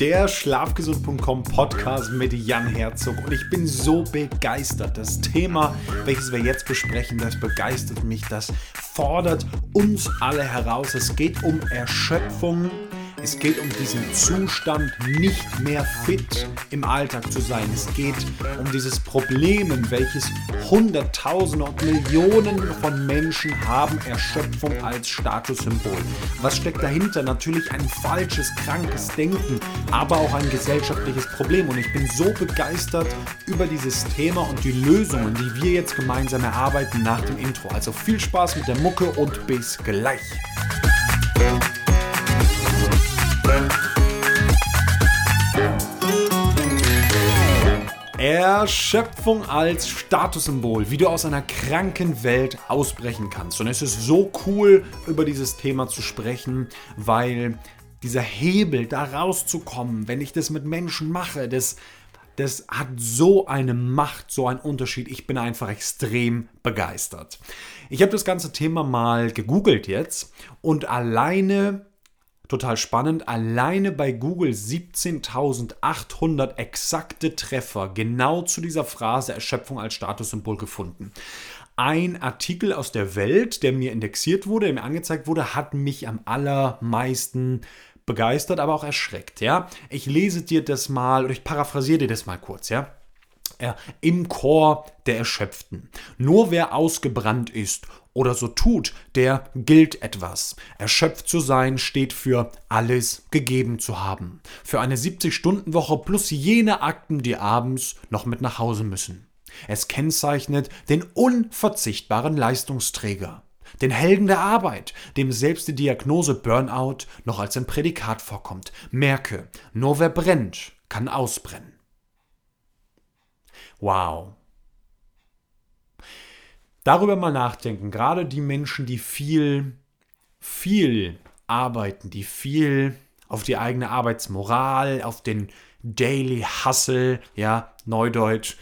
der Schlafgesund.com Podcast mit Jan Herzog und ich bin so begeistert. Das Thema, welches wir jetzt besprechen, das begeistert mich, das fordert uns alle heraus. Es geht um Erschöpfung es geht um diesen Zustand, nicht mehr fit im Alltag zu sein. Es geht um dieses Problem, welches Hunderttausende und Millionen von Menschen haben, Erschöpfung als Statussymbol. Was steckt dahinter? Natürlich ein falsches, krankes Denken, aber auch ein gesellschaftliches Problem. Und ich bin so begeistert über dieses Thema und die Lösungen, die wir jetzt gemeinsam erarbeiten nach dem Intro. Also viel Spaß mit der Mucke und bis gleich. Erschöpfung als Statussymbol, wie du aus einer kranken Welt ausbrechen kannst. Und es ist so cool, über dieses Thema zu sprechen, weil dieser Hebel, da rauszukommen, wenn ich das mit Menschen mache, das, das hat so eine Macht, so einen Unterschied. Ich bin einfach extrem begeistert. Ich habe das ganze Thema mal gegoogelt jetzt und alleine total spannend, alleine bei Google 17.800 exakte Treffer genau zu dieser Phrase Erschöpfung als Statussymbol gefunden. Ein Artikel aus der Welt, der mir indexiert wurde, der mir angezeigt wurde, hat mich am allermeisten begeistert, aber auch erschreckt. Ja? Ich lese dir das mal oder ich paraphrasiere dir das mal kurz. Ja? Ja, Im Chor der Erschöpften. Nur wer ausgebrannt ist oder so tut, der gilt etwas. Erschöpft zu sein steht für alles gegeben zu haben. Für eine 70-Stunden-Woche plus jene Akten, die abends noch mit nach Hause müssen. Es kennzeichnet den unverzichtbaren Leistungsträger. Den Helden der Arbeit, dem selbst die Diagnose Burnout noch als ein Prädikat vorkommt. Merke, nur wer brennt, kann ausbrennen. Wow, darüber mal nachdenken. Gerade die Menschen, die viel, viel arbeiten, die viel auf die eigene Arbeitsmoral, auf den Daily Hustle, ja, Neudeutsch,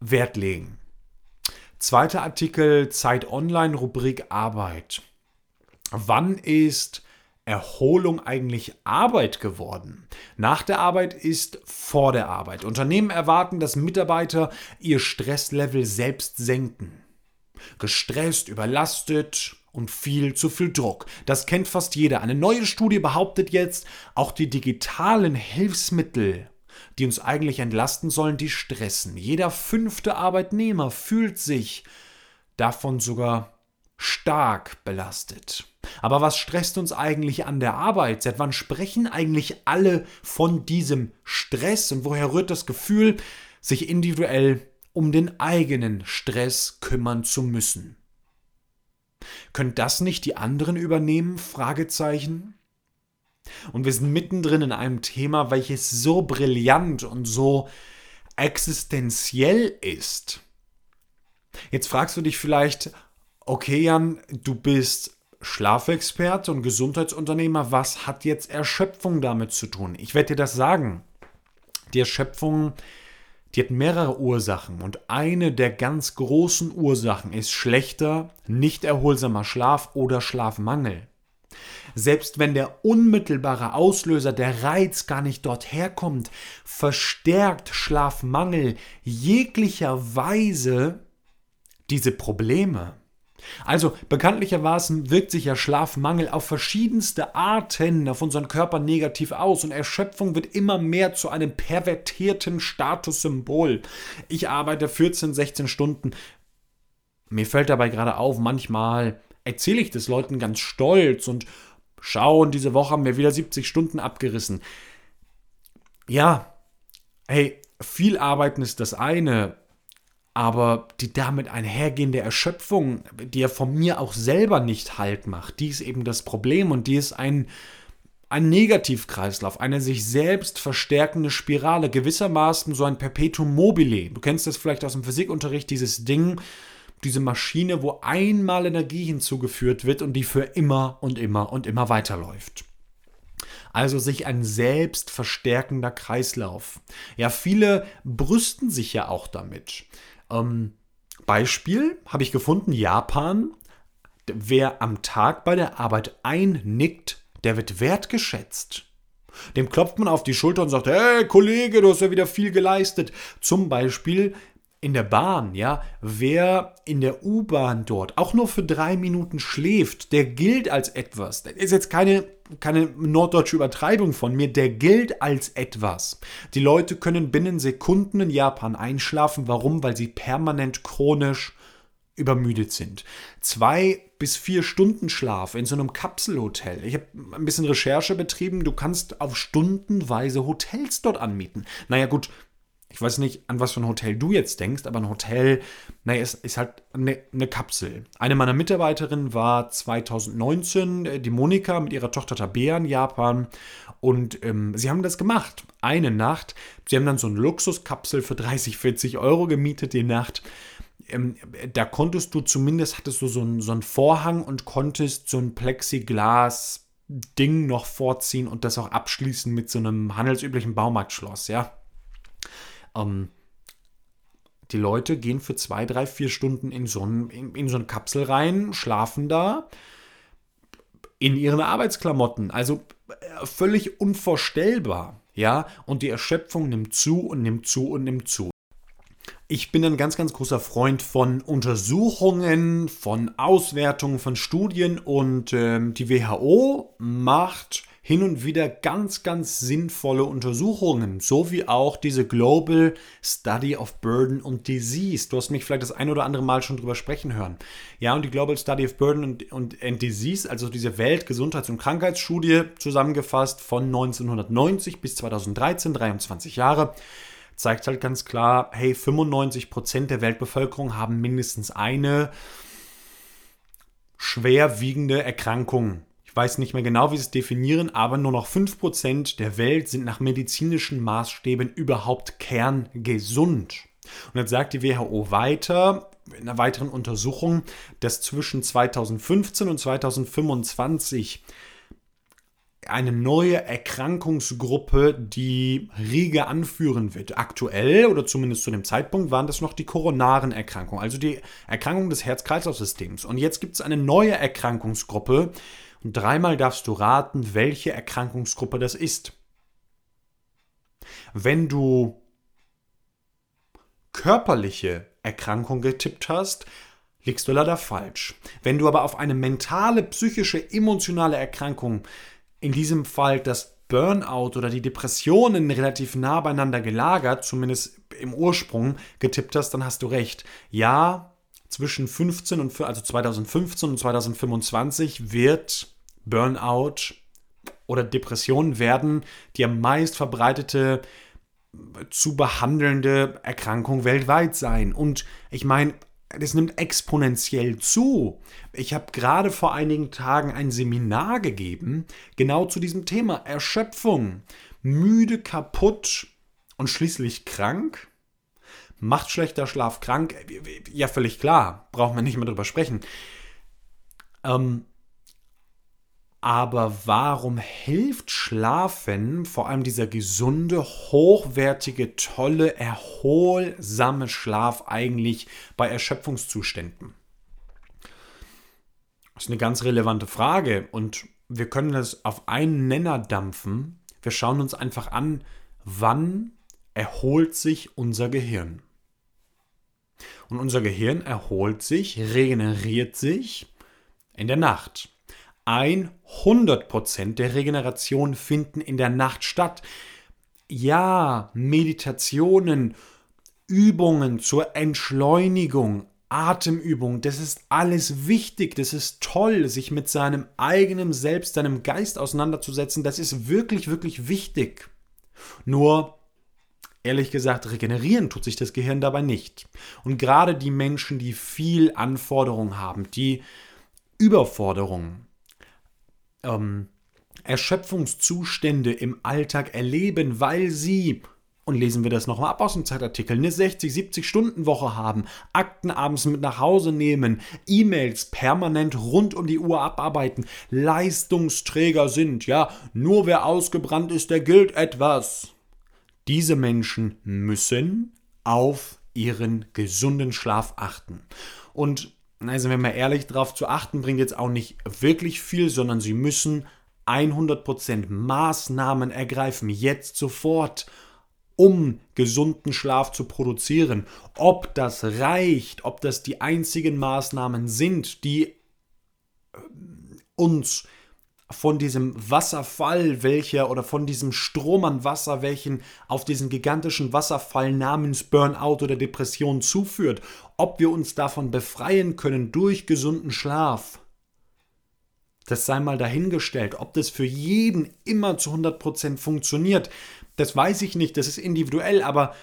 Wert legen. Zweiter Artikel, Zeit Online, Rubrik Arbeit. Wann ist Erholung eigentlich Arbeit geworden? Nach der Arbeit ist vor der Arbeit. Unternehmen erwarten, dass Mitarbeiter ihr Stresslevel selbst senken. Gestresst, überlastet und viel zu viel Druck. Das kennt fast jeder. Eine neue Studie behauptet jetzt, auch die digitalen Hilfsmittel, die uns eigentlich entlasten sollen, die stressen. Jeder fünfte Arbeitnehmer fühlt sich davon sogar stark belastet. Aber was stresst uns eigentlich an der Arbeit? Seit wann sprechen eigentlich alle von diesem Stress und woher rührt das Gefühl, sich individuell um den eigenen Stress kümmern zu müssen? Können das nicht die anderen übernehmen? Fragezeichen. Und wir sind mittendrin in einem Thema, welches so brillant und so existenziell ist. Jetzt fragst du dich vielleicht, okay Jan, du bist Schlafexperte und Gesundheitsunternehmer, was hat jetzt Erschöpfung damit zu tun? Ich werde dir das sagen. Die Erschöpfung, die hat mehrere Ursachen und eine der ganz großen Ursachen ist schlechter, nicht erholsamer Schlaf oder Schlafmangel. Selbst wenn der unmittelbare Auslöser, der Reiz gar nicht dort herkommt, verstärkt Schlafmangel jeglicherweise diese Probleme. Also bekanntlicherweise wirkt sich ja Schlafmangel auf verschiedenste Arten auf unseren Körper negativ aus und Erschöpfung wird immer mehr zu einem pervertierten Statussymbol. Ich arbeite 14, 16 Stunden. Mir fällt dabei gerade auf, manchmal erzähle ich das Leuten ganz stolz und schauen, diese Woche haben wir wieder 70 Stunden abgerissen. Ja, hey, viel arbeiten ist das eine, aber die damit einhergehende Erschöpfung, die ja von mir auch selber nicht halt macht, die ist eben das Problem und die ist ein, ein Negativkreislauf, eine sich selbst verstärkende Spirale, gewissermaßen so ein Perpetuum mobile. Du kennst das vielleicht aus dem Physikunterricht, dieses Ding, diese Maschine, wo einmal Energie hinzugeführt wird und die für immer und immer und immer weiterläuft. Also sich ein selbst verstärkender Kreislauf. Ja, viele brüsten sich ja auch damit. Ähm, Beispiel habe ich gefunden, Japan. Wer am Tag bei der Arbeit einnickt, der wird wertgeschätzt. Dem klopft man auf die Schulter und sagt, hey Kollege, du hast ja wieder viel geleistet. Zum Beispiel in der Bahn, ja, wer in der U-Bahn dort auch nur für drei Minuten schläft, der gilt als etwas. Das ist jetzt keine, keine norddeutsche Übertreibung von mir, der gilt als etwas. Die Leute können binnen Sekunden in Japan einschlafen. Warum? Weil sie permanent chronisch übermüdet sind. Zwei bis vier Stunden Schlaf in so einem Kapselhotel. Ich habe ein bisschen Recherche betrieben. Du kannst auf stundenweise Hotels dort anmieten. Naja, gut, ich weiß nicht, an was für ein Hotel du jetzt denkst, aber ein Hotel, naja, ist, ist halt eine, eine Kapsel. Eine meiner Mitarbeiterinnen war 2019, äh, die Monika mit ihrer Tochter Tabea in Japan. Und ähm, sie haben das gemacht. Eine Nacht. Sie haben dann so eine Luxuskapsel für 30, 40 Euro gemietet die Nacht. Ähm, da konntest du zumindest, hattest du so einen, so einen Vorhang und konntest so ein Plexiglas Ding noch vorziehen und das auch abschließen mit so einem handelsüblichen Baumarktschloss, ja. Ähm, die Leute gehen für zwei, drei, vier Stunden in so, ein, in, in so eine Kapsel rein, schlafen da in ihren Arbeitsklamotten. Also äh, völlig unvorstellbar. Ja, und die Erschöpfung nimmt zu und nimmt zu und nimmt zu. Ich bin ein ganz, ganz großer Freund von Untersuchungen, von Auswertungen, von Studien und ähm, die WHO macht hin und wieder ganz, ganz sinnvolle Untersuchungen, so wie auch diese Global Study of Burden und Disease. Du hast mich vielleicht das ein oder andere Mal schon drüber sprechen hören. Ja, und die Global Study of Burden und, und, and Disease, also diese Weltgesundheits- und Krankheitsstudie, zusammengefasst von 1990 bis 2013, 23 Jahre, zeigt halt ganz klar, hey, 95 Prozent der Weltbevölkerung haben mindestens eine schwerwiegende Erkrankung ich weiß nicht mehr genau, wie sie es definieren, aber nur noch 5% der Welt sind nach medizinischen Maßstäben überhaupt kerngesund. Und jetzt sagt die WHO weiter, in einer weiteren Untersuchung, dass zwischen 2015 und 2025 eine neue Erkrankungsgruppe die Riege anführen wird. Aktuell oder zumindest zu dem Zeitpunkt waren das noch die koronaren Erkrankungen, also die Erkrankung des Herz-Kreislauf-Systems. Und jetzt gibt es eine neue Erkrankungsgruppe, und dreimal darfst du raten, welche Erkrankungsgruppe das ist. Wenn du körperliche Erkrankung getippt hast, liegst du leider falsch. Wenn du aber auf eine mentale, psychische, emotionale Erkrankung, in diesem Fall das Burnout oder die Depressionen relativ nah beieinander gelagert, zumindest im Ursprung getippt hast, dann hast du recht. Ja, zwischen 15 und also 2015 und 2025 wird Burnout oder Depressionen werden die am meist verbreitete zu behandelnde Erkrankung weltweit sein. Und ich meine, das nimmt exponentiell zu. Ich habe gerade vor einigen Tagen ein Seminar gegeben, genau zu diesem Thema Erschöpfung. Müde, kaputt und schließlich krank. Macht schlechter Schlaf krank? Ja, völlig klar. Braucht man nicht mehr drüber sprechen. Ähm, aber warum hilft Schlafen, vor allem dieser gesunde, hochwertige, tolle, erholsame Schlaf eigentlich bei Erschöpfungszuständen? Das ist eine ganz relevante Frage und wir können das auf einen Nenner dampfen. Wir schauen uns einfach an, wann erholt sich unser Gehirn. Und unser Gehirn erholt sich, regeneriert sich in der Nacht. 100% der Regeneration finden in der Nacht statt. Ja, Meditationen, Übungen zur Entschleunigung, Atemübungen, das ist alles wichtig, das ist toll, sich mit seinem eigenen Selbst, seinem Geist auseinanderzusetzen, das ist wirklich, wirklich wichtig. Nur, ehrlich gesagt, regenerieren tut sich das Gehirn dabei nicht. Und gerade die Menschen, die viel Anforderungen haben, die Überforderungen, ähm, Erschöpfungszustände im Alltag erleben, weil sie, und lesen wir das nochmal ab aus dem Zeitartikel, eine 60, 70 Stunden Woche haben, Akten abends mit nach Hause nehmen, E-Mails permanent rund um die Uhr abarbeiten, Leistungsträger sind, ja, nur wer ausgebrannt ist, der gilt etwas. Diese Menschen müssen auf ihren gesunden Schlaf achten. Und also wenn wir ehrlich, darauf zu achten, bringt jetzt auch nicht wirklich viel, sondern sie müssen 100% Maßnahmen ergreifen, jetzt sofort, um gesunden Schlaf zu produzieren. Ob das reicht, ob das die einzigen Maßnahmen sind, die äh, uns von diesem Wasserfall, welcher oder von diesem Strom an Wasser, welchen auf diesen gigantischen Wasserfall namens Burnout oder Depression zuführt, ob wir uns davon befreien können durch gesunden Schlaf. Das sei mal dahingestellt. Ob das für jeden immer zu 100% funktioniert, das weiß ich nicht. Das ist individuell, aber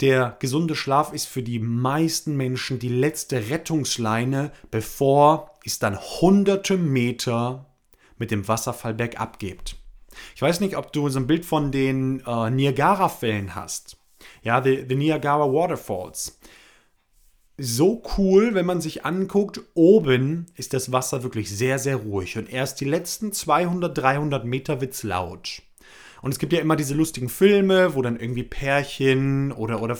der gesunde Schlaf ist für die meisten Menschen die letzte Rettungsleine, bevor es dann hunderte Meter mit dem Wasserfall bergab geht. Ich weiß nicht, ob du so ein Bild von den äh, Niagara-Fällen hast. Ja, the, the Niagara Waterfalls so cool, wenn man sich anguckt, oben ist das Wasser wirklich sehr, sehr ruhig und erst die letzten 200, 300 Meter wird es laut. Und es gibt ja immer diese lustigen Filme, wo dann irgendwie Pärchen oder, oder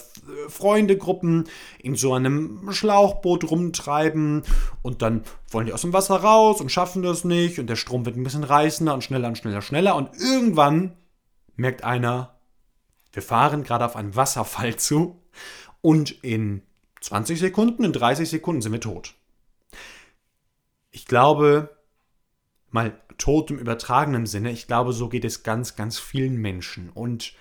Freundegruppen in so einem Schlauchboot rumtreiben und dann wollen die aus dem Wasser raus und schaffen das nicht und der Strom wird ein bisschen reißender und schneller und schneller, schneller und irgendwann merkt einer, wir fahren gerade auf einen Wasserfall zu und in 20 Sekunden, in 30 Sekunden sind wir tot. Ich glaube, mal tot im übertragenen Sinne, ich glaube, so geht es ganz, ganz vielen Menschen. Und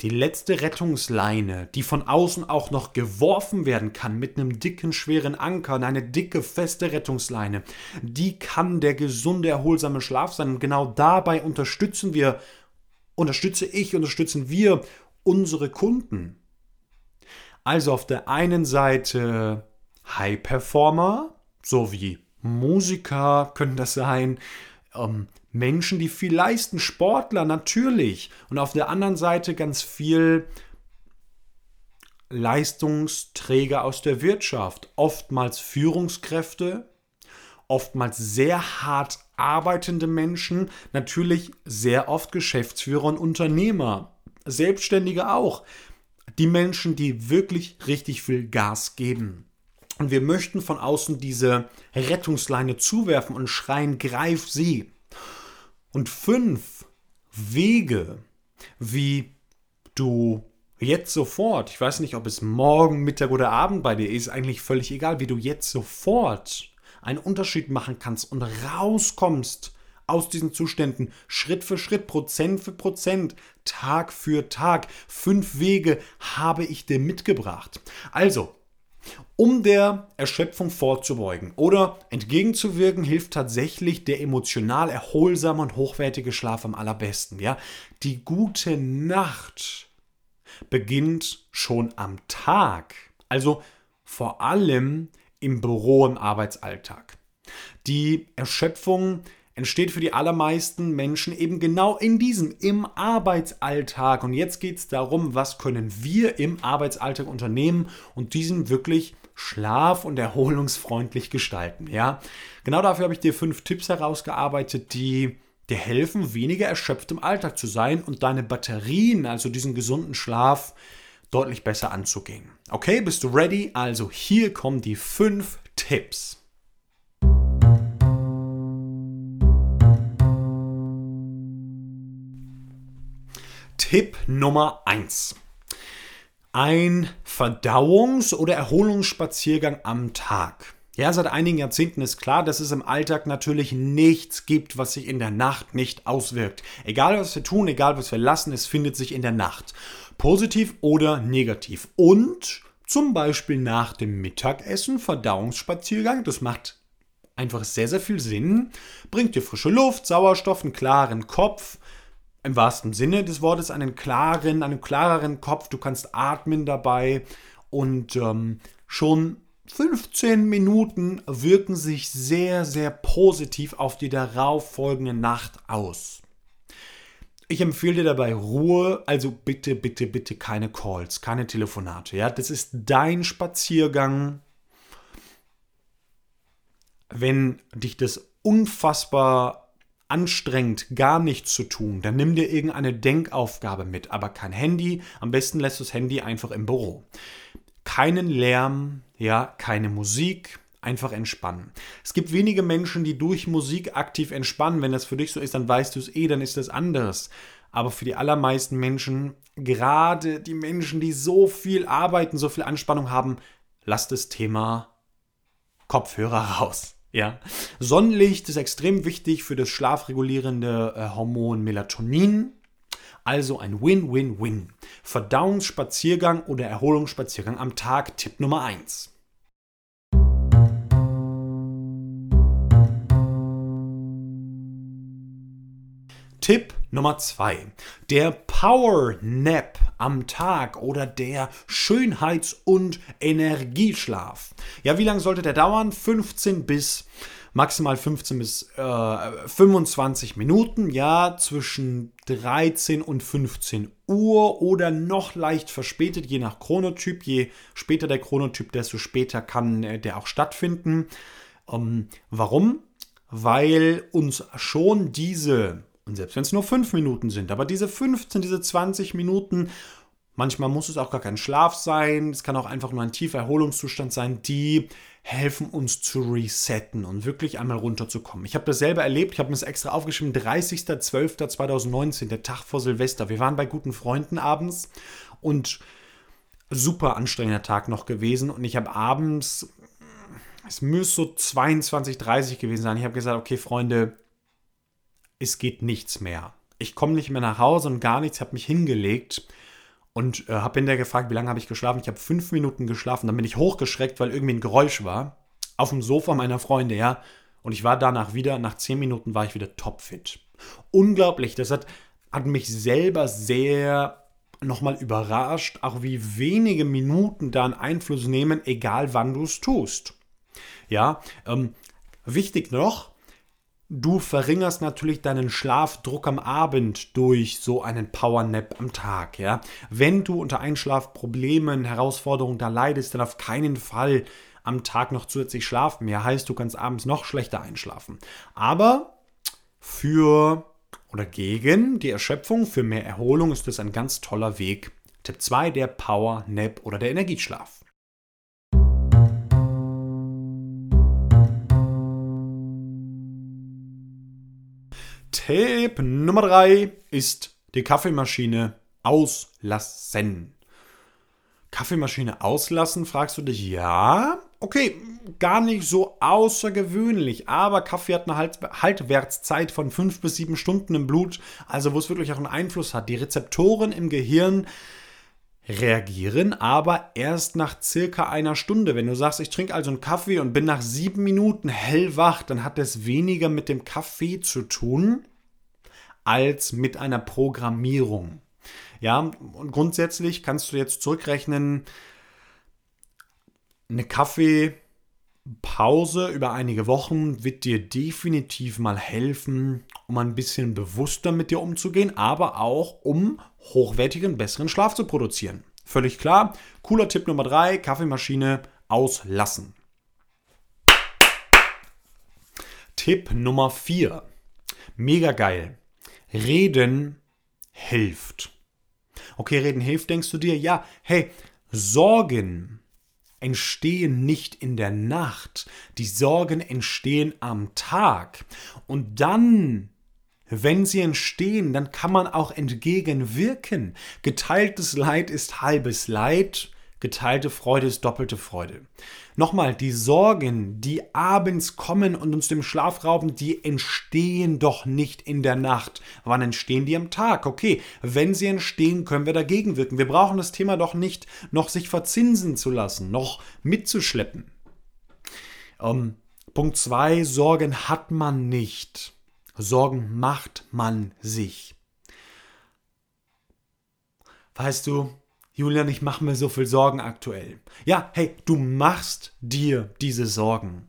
die letzte Rettungsleine, die von außen auch noch geworfen werden kann mit einem dicken, schweren Anker und eine dicke, feste Rettungsleine, die kann der gesunde, erholsame Schlaf sein. Und genau dabei unterstützen wir, unterstütze ich, unterstützen wir unsere Kunden. Also auf der einen Seite High Performer, so wie Musiker können das sein, ähm, Menschen, die viel leisten, Sportler natürlich. Und auf der anderen Seite ganz viel Leistungsträger aus der Wirtschaft, oftmals Führungskräfte, oftmals sehr hart arbeitende Menschen, natürlich sehr oft Geschäftsführer und Unternehmer, Selbstständige auch die Menschen, die wirklich richtig viel Gas geben. Und wir möchten von außen diese Rettungsleine zuwerfen und schreien, greif sie. Und fünf Wege, wie du jetzt sofort, ich weiß nicht, ob es morgen, Mittag oder Abend bei dir ist, eigentlich völlig egal, wie du jetzt sofort einen Unterschied machen kannst und rauskommst aus diesen Zuständen Schritt für Schritt, Prozent für Prozent, Tag für Tag. Fünf Wege habe ich dir mitgebracht. Also, um der Erschöpfung vorzubeugen oder entgegenzuwirken, hilft tatsächlich der emotional erholsame und hochwertige Schlaf am allerbesten. Ja? Die gute Nacht beginnt schon am Tag, also vor allem im Büro im Arbeitsalltag. Die Erschöpfung entsteht für die allermeisten Menschen eben genau in diesem, im Arbeitsalltag. Und jetzt geht es darum, was können wir im Arbeitsalltag unternehmen und diesen wirklich schlaf- und erholungsfreundlich gestalten. Ja, genau dafür habe ich dir fünf Tipps herausgearbeitet, die dir helfen, weniger erschöpft im Alltag zu sein und deine Batterien, also diesen gesunden Schlaf, deutlich besser anzugehen. Okay, bist du ready? Also hier kommen die fünf Tipps. Tipp Nummer 1. Ein Verdauungs- oder Erholungsspaziergang am Tag. Ja, seit einigen Jahrzehnten ist klar, dass es im Alltag natürlich nichts gibt, was sich in der Nacht nicht auswirkt. Egal was wir tun, egal was wir lassen, es findet sich in der Nacht. Positiv oder negativ. Und zum Beispiel nach dem Mittagessen, Verdauungsspaziergang, das macht einfach sehr, sehr viel Sinn. Bringt dir frische Luft, Sauerstoff, einen klaren Kopf im wahrsten Sinne des Wortes einen klaren, einen klareren Kopf. Du kannst atmen dabei und ähm, schon 15 Minuten wirken sich sehr, sehr positiv auf die darauffolgende Nacht aus. Ich empfehle dir dabei Ruhe, also bitte, bitte, bitte keine Calls, keine Telefonate. Ja, das ist dein Spaziergang. Wenn dich das unfassbar anstrengend, gar nichts zu tun, dann nimm dir irgendeine Denkaufgabe mit, aber kein Handy. Am besten lässt du das Handy einfach im Büro. Keinen Lärm, ja, keine Musik, einfach entspannen. Es gibt wenige Menschen, die durch Musik aktiv entspannen. Wenn das für dich so ist, dann weißt du es eh, dann ist das anders. Aber für die allermeisten Menschen, gerade die Menschen, die so viel arbeiten, so viel Anspannung haben, lass das Thema Kopfhörer raus. Ja. Sonnenlicht ist extrem wichtig für das schlafregulierende äh, Hormon Melatonin. Also ein Win-Win-Win. Verdauungsspaziergang oder Erholungsspaziergang am Tag, Tipp Nummer 1. Tipp Nummer 2. Der Power Nap am Tag oder der Schönheits- und Energieschlaf. Ja, wie lange sollte der dauern? 15 bis maximal 15 bis äh, 25 Minuten, ja, zwischen 13 und 15 Uhr oder noch leicht verspätet, je nach Chronotyp. Je später der Chronotyp, desto später kann äh, der auch stattfinden. Ähm, warum? Weil uns schon diese und selbst wenn es nur fünf Minuten sind, aber diese 15, diese 20 Minuten, manchmal muss es auch gar kein Schlaf sein, es kann auch einfach nur ein tiefer Erholungszustand sein, die helfen uns zu resetten und wirklich einmal runterzukommen. Ich habe das selber erlebt, ich habe mir das extra aufgeschrieben, 30.12.2019, der Tag vor Silvester. Wir waren bei guten Freunden abends und super anstrengender Tag noch gewesen. Und ich habe abends, es müsste so 22, 30 gewesen sein, ich habe gesagt, okay Freunde, es geht nichts mehr. Ich komme nicht mehr nach Hause und gar nichts, habe mich hingelegt und äh, habe hinterher gefragt, wie lange habe ich geschlafen. Ich habe fünf Minuten geschlafen, dann bin ich hochgeschreckt, weil irgendwie ein Geräusch war. Auf dem Sofa meiner Freunde, ja. Und ich war danach wieder, nach zehn Minuten war ich wieder topfit. Unglaublich, das hat, hat mich selber sehr nochmal überrascht, auch wie wenige Minuten da einen Einfluss nehmen, egal wann du es tust. Ja, ähm, wichtig noch, Du verringerst natürlich deinen Schlafdruck am Abend durch so einen Powernap am Tag, ja. Wenn du unter Einschlafproblemen, Herausforderungen da leidest, dann auf keinen Fall am Tag noch zusätzlich schlafen. Mehr heißt, du kannst abends noch schlechter einschlafen. Aber für oder gegen die Erschöpfung, für mehr Erholung ist das ein ganz toller Weg. Tipp 2, der Power Nap oder der Energieschlaf. Tipp Nummer 3 ist die Kaffeemaschine auslassen. Kaffeemaschine auslassen, fragst du dich, ja, okay, gar nicht so außergewöhnlich, aber Kaffee hat eine halt Haltwertszeit von 5 bis 7 Stunden im Blut, also wo es wirklich auch einen Einfluss hat. Die Rezeptoren im Gehirn reagieren, aber erst nach circa einer Stunde. Wenn du sagst, ich trinke also einen Kaffee und bin nach sieben Minuten hellwach, dann hat das weniger mit dem Kaffee zu tun, als mit einer Programmierung. Ja, und grundsätzlich kannst du jetzt zurückrechnen, eine Kaffeepause über einige Wochen wird dir definitiv mal helfen, um ein bisschen bewusster mit dir umzugehen, aber auch um hochwertigen, besseren Schlaf zu produzieren. Völlig klar. Cooler Tipp Nummer 3, Kaffeemaschine auslassen. Tipp Nummer 4. Mega geil. Reden hilft. Okay, reden hilft, denkst du dir, ja, hey, Sorgen entstehen nicht in der Nacht, die Sorgen entstehen am Tag. Und dann, wenn sie entstehen, dann kann man auch entgegenwirken. Geteiltes Leid ist halbes Leid Geteilte Freude ist doppelte Freude. Nochmal, die Sorgen, die abends kommen und uns dem Schlaf rauben, die entstehen doch nicht in der Nacht. Wann entstehen die am Tag? Okay, wenn sie entstehen, können wir dagegen wirken. Wir brauchen das Thema doch nicht noch sich verzinsen zu lassen, noch mitzuschleppen. Ähm, Punkt 2, Sorgen hat man nicht. Sorgen macht man sich. Weißt du, Julian, ich mache mir so viel Sorgen aktuell. Ja, hey, du machst dir diese Sorgen.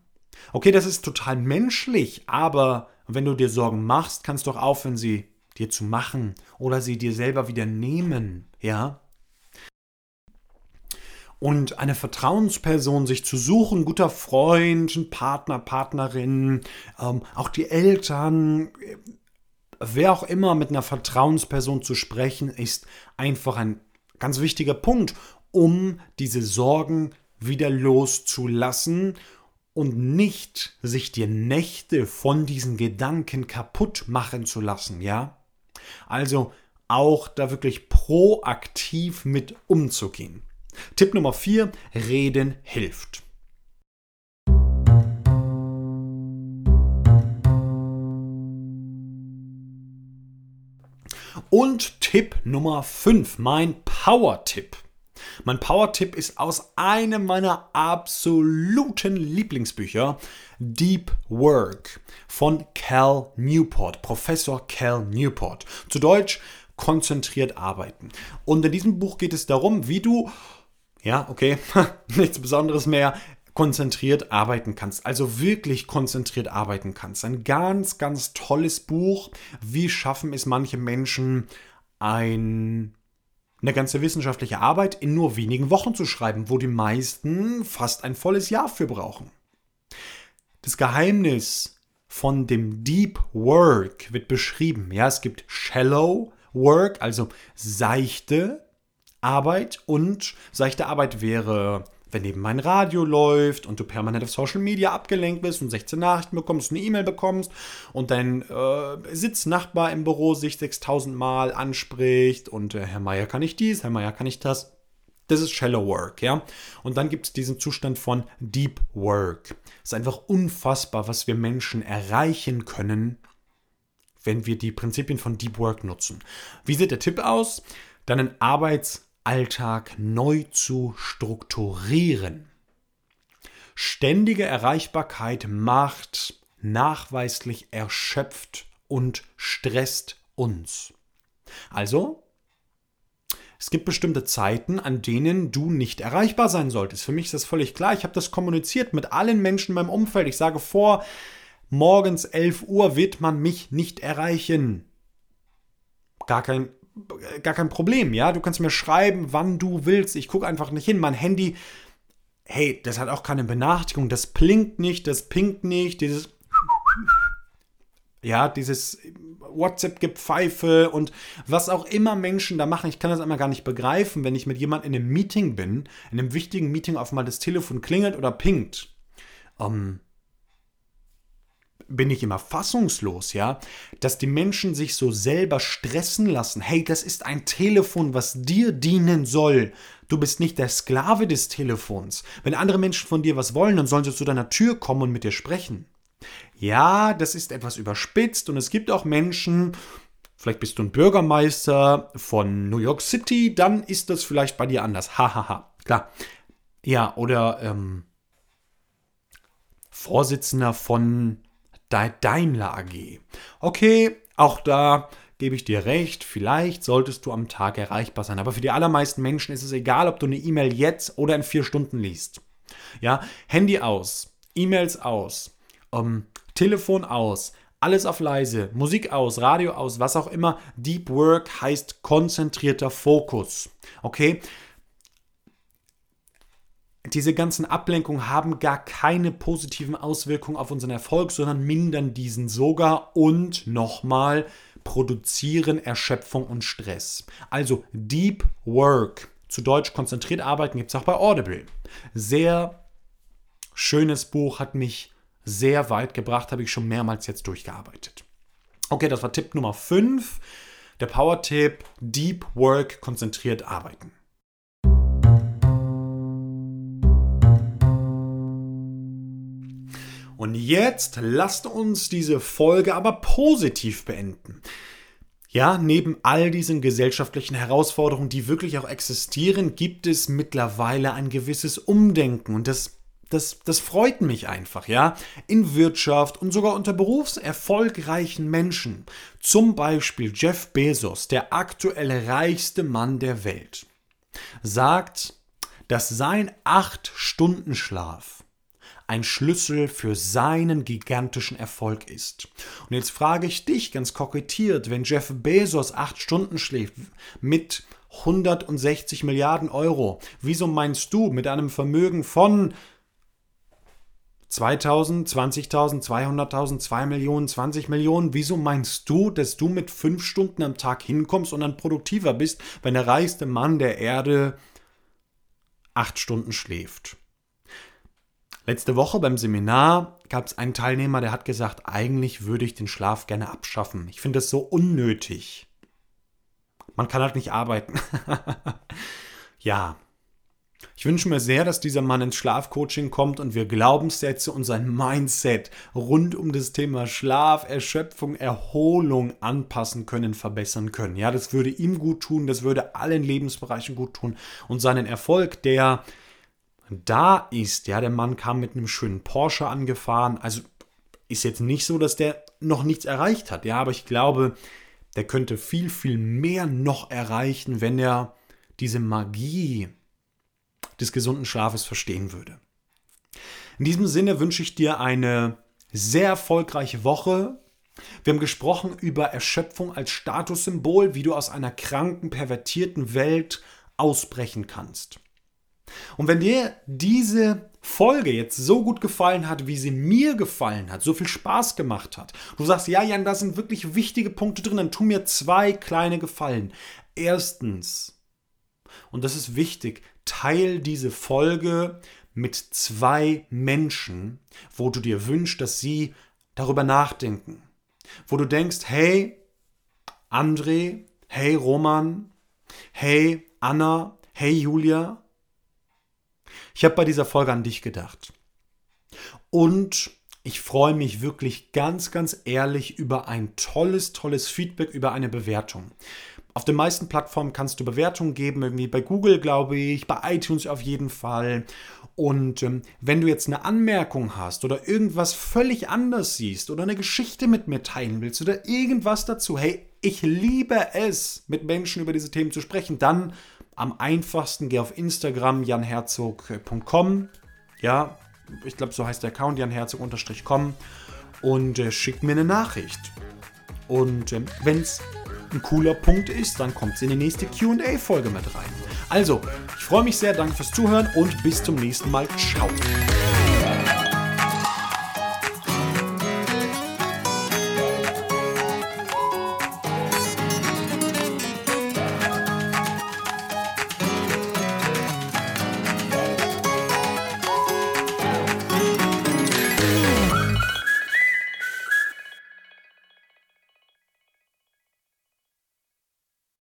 Okay, das ist total menschlich, aber wenn du dir Sorgen machst, kannst du auch aufhören, sie dir zu machen oder sie dir selber wieder nehmen, ja? Und eine Vertrauensperson sich zu suchen, guter Freund, ein Partner, Partnerin, ähm, auch die Eltern, wer auch immer mit einer Vertrauensperson zu sprechen, ist einfach ein Ganz wichtiger Punkt, um diese Sorgen wieder loszulassen und nicht sich die Nächte von diesen Gedanken kaputt machen zu lassen, ja? Also auch da wirklich proaktiv mit umzugehen. Tipp Nummer 4, reden hilft. Und Tipp Nummer 5, mein Power-Tipp. Mein Power-Tipp ist aus einem meiner absoluten Lieblingsbücher, Deep Work von Cal Newport, Professor Cal Newport. Zu Deutsch konzentriert arbeiten. Und in diesem Buch geht es darum, wie du, ja, okay, nichts Besonderes mehr, konzentriert arbeiten kannst, also wirklich konzentriert arbeiten kannst. Ein ganz, ganz tolles Buch. Wie schaffen es manche Menschen, ein, eine ganze wissenschaftliche Arbeit in nur wenigen Wochen zu schreiben, wo die meisten fast ein volles Jahr für brauchen. Das Geheimnis von dem Deep Work wird beschrieben. Ja, es gibt Shallow Work, also seichte Arbeit und seichte Arbeit wäre wenn neben mein Radio läuft und du permanent auf Social Media abgelenkt bist und 16 Nachrichten bekommst, eine E-Mail bekommst und dein äh, Sitznachbar im Büro sich 6000 Mal anspricht und äh, Herr Meier kann ich dies, Herr Meier kann ich das. Das ist Shallow Work, ja. Und dann gibt es diesen Zustand von Deep Work. Es ist einfach unfassbar, was wir Menschen erreichen können, wenn wir die Prinzipien von Deep Work nutzen. Wie sieht der Tipp aus? Deinen Arbeits- Alltag neu zu strukturieren. Ständige Erreichbarkeit macht nachweislich erschöpft und stresst uns. Also, es gibt bestimmte Zeiten, an denen du nicht erreichbar sein solltest. Für mich ist das völlig klar. Ich habe das kommuniziert mit allen Menschen in meinem Umfeld. Ich sage vor, morgens 11 Uhr wird man mich nicht erreichen. Gar kein gar kein Problem, ja. Du kannst mir schreiben, wann du willst. Ich gucke einfach nicht hin. Mein Handy, hey, das hat auch keine Benachrichtigung. Das blinkt nicht, das pinkt nicht, dieses. Ja, dieses WhatsApp-Gepfeife und was auch immer Menschen da machen. Ich kann das einmal gar nicht begreifen, wenn ich mit jemandem in einem Meeting bin, in einem wichtigen Meeting auf mal das Telefon klingelt oder pinkt. Ähm, bin ich immer fassungslos, ja, dass die Menschen sich so selber stressen lassen. Hey, das ist ein Telefon, was dir dienen soll. Du bist nicht der Sklave des Telefons. Wenn andere Menschen von dir was wollen, dann sollen sie zu deiner Tür kommen und mit dir sprechen. Ja, das ist etwas überspitzt und es gibt auch Menschen, vielleicht bist du ein Bürgermeister von New York City, dann ist das vielleicht bei dir anders. Hahaha, ha, ha. klar. Ja, oder ähm, Vorsitzender von Daimler AG. Okay, auch da gebe ich dir recht, vielleicht solltest du am Tag erreichbar sein. Aber für die allermeisten Menschen ist es egal, ob du eine E-Mail jetzt oder in vier Stunden liest. Ja, Handy aus, E-Mails aus, ähm, Telefon aus, alles auf leise, Musik aus, Radio aus, was auch immer. Deep Work heißt konzentrierter Fokus. Okay? Diese ganzen Ablenkungen haben gar keine positiven Auswirkungen auf unseren Erfolg, sondern mindern diesen sogar und nochmal produzieren Erschöpfung und Stress. Also Deep Work, zu Deutsch konzentriert arbeiten, gibt es auch bei Audible. Sehr schönes Buch, hat mich sehr weit gebracht, habe ich schon mehrmals jetzt durchgearbeitet. Okay, das war Tipp Nummer 5. Der Power-Tipp, Deep Work, konzentriert arbeiten. Und jetzt lasst uns diese Folge aber positiv beenden. Ja, neben all diesen gesellschaftlichen Herausforderungen, die wirklich auch existieren, gibt es mittlerweile ein gewisses Umdenken und das das, das freut mich einfach, ja. In Wirtschaft und sogar unter berufserfolgreichen Menschen. Zum Beispiel Jeff Bezos, der aktuell reichste Mann der Welt, sagt, dass sein 8-Stunden-Schlaf ein Schlüssel für seinen gigantischen Erfolg ist. Und jetzt frage ich dich ganz kokettiert, wenn Jeff Bezos acht Stunden schläft mit 160 Milliarden Euro, wieso meinst du mit einem Vermögen von 2000, 20.000, 200.000, 2 Millionen, 20 Millionen. Wieso meinst du, dass du mit fünf Stunden am Tag hinkommst und dann produktiver bist, wenn der reichste Mann der Erde acht Stunden schläft? Letzte Woche beim Seminar gab es einen Teilnehmer, der hat gesagt, eigentlich würde ich den Schlaf gerne abschaffen. Ich finde das so unnötig. Man kann halt nicht arbeiten. ja. Ich wünsche mir sehr, dass dieser Mann ins Schlafcoaching kommt und wir Glaubenssätze und sein Mindset rund um das Thema Schlaf, Erschöpfung, Erholung anpassen können, verbessern können. Ja, das würde ihm gut tun, das würde allen Lebensbereichen gut tun und seinen Erfolg, der da ist, ja, der Mann kam mit einem schönen Porsche angefahren. Also ist jetzt nicht so, dass der noch nichts erreicht hat, ja, aber ich glaube, der könnte viel, viel mehr noch erreichen, wenn er diese Magie des gesunden Schlafes verstehen würde. In diesem Sinne wünsche ich dir eine sehr erfolgreiche Woche. Wir haben gesprochen über Erschöpfung als Statussymbol, wie du aus einer kranken, pervertierten Welt ausbrechen kannst. Und wenn dir diese Folge jetzt so gut gefallen hat, wie sie mir gefallen hat, so viel Spaß gemacht hat, du sagst, ja, Jan, da sind wirklich wichtige Punkte drin, dann tu mir zwei kleine Gefallen. Erstens, und das ist wichtig, teil diese Folge mit zwei Menschen, wo du dir wünschst, dass sie darüber nachdenken. Wo du denkst, hey, André, hey, Roman, hey, Anna, hey, Julia, ich habe bei dieser Folge an dich gedacht. Und ich freue mich wirklich ganz, ganz ehrlich über ein tolles, tolles Feedback, über eine Bewertung. Auf den meisten Plattformen kannst du Bewertungen geben, irgendwie bei Google, glaube ich, bei iTunes auf jeden Fall. Und ähm, wenn du jetzt eine Anmerkung hast oder irgendwas völlig anders siehst oder eine Geschichte mit mir teilen willst oder irgendwas dazu, hey, ich liebe es, mit Menschen über diese Themen zu sprechen, dann am einfachsten geh auf Instagram janherzog.com. Ja, ich glaube, so heißt der Account janherzog-com und äh, schick mir eine Nachricht. Und äh, wenn es ein cooler Punkt ist, dann kommt es in die nächste QA-Folge mit rein. Also, ich freue mich sehr, danke fürs Zuhören und bis zum nächsten Mal. Ciao.